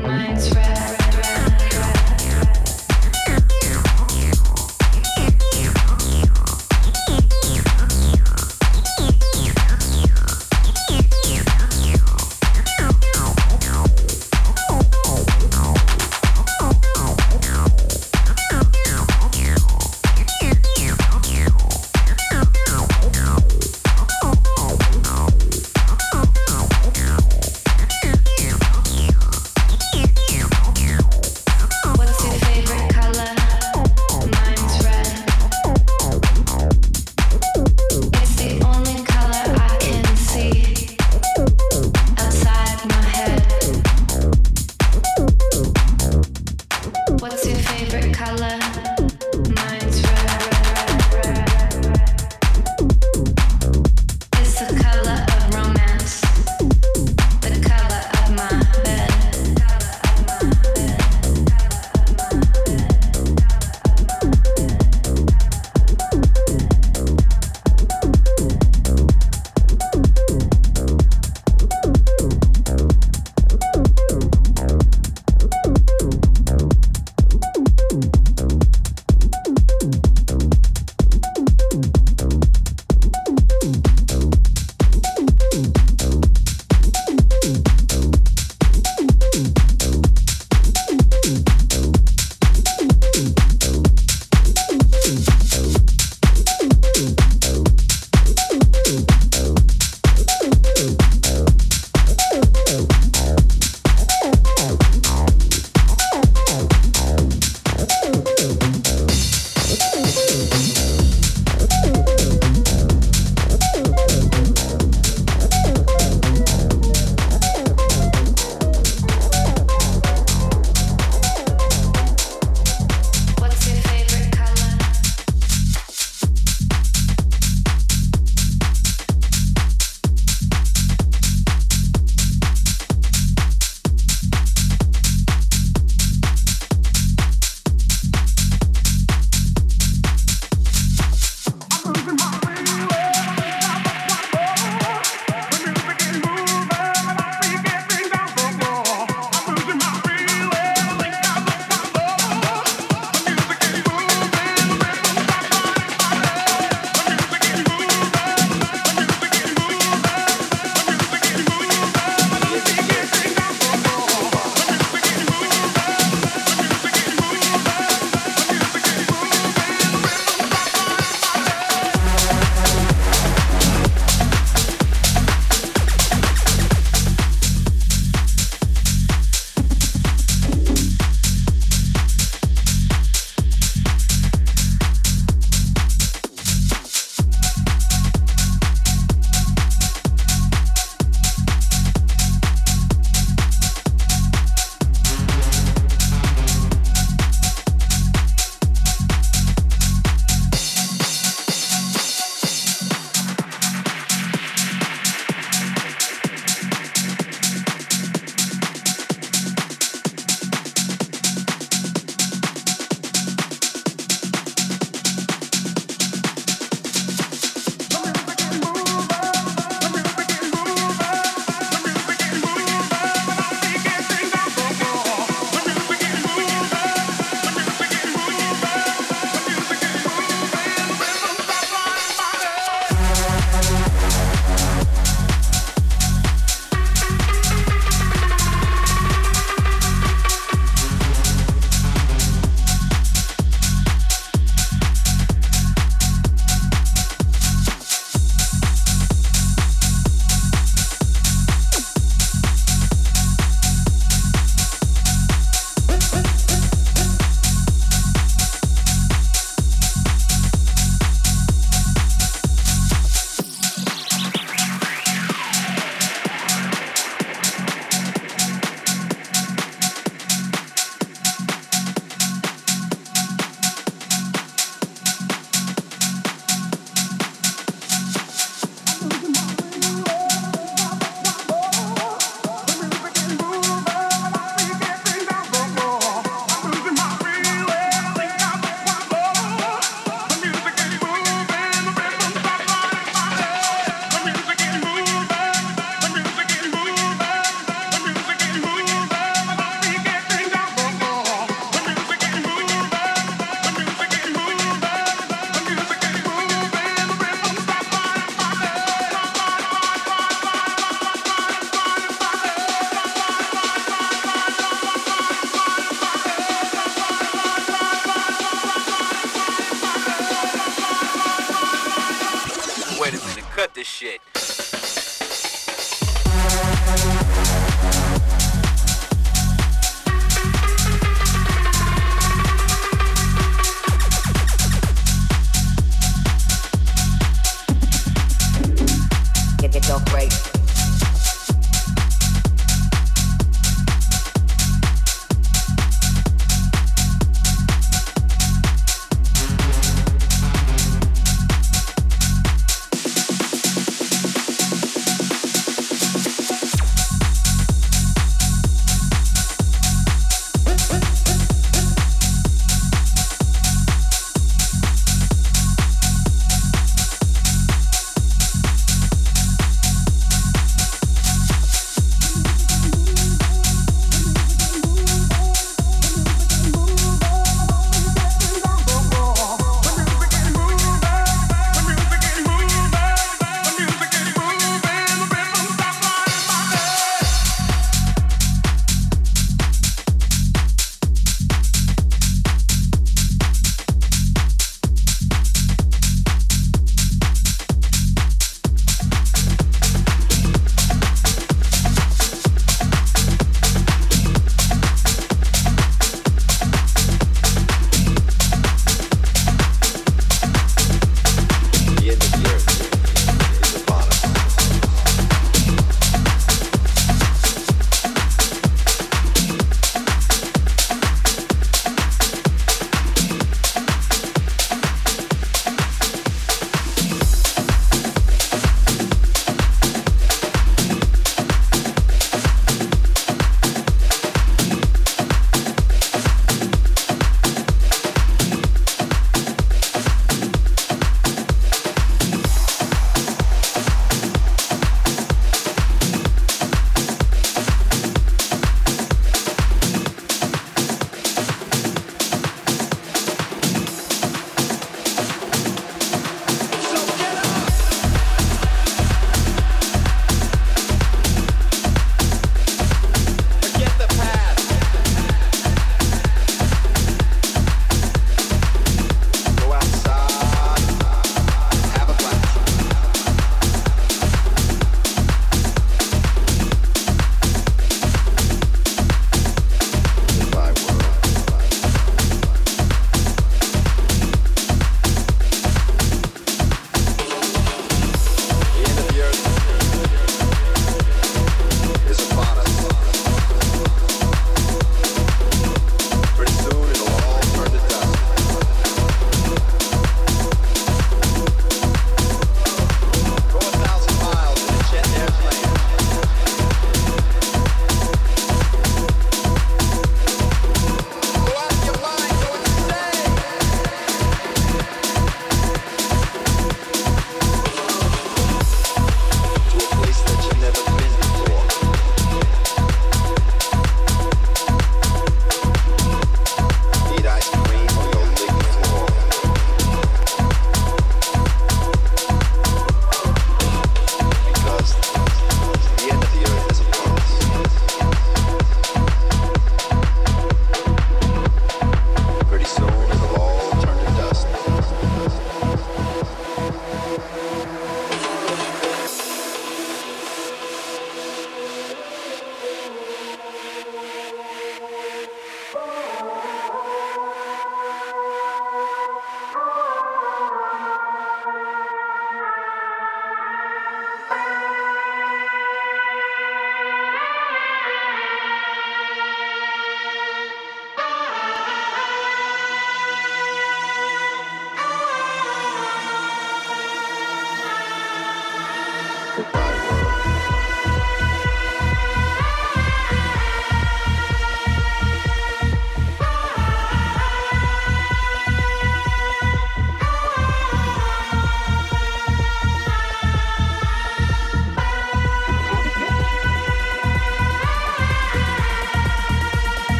Mine's red. favorite color.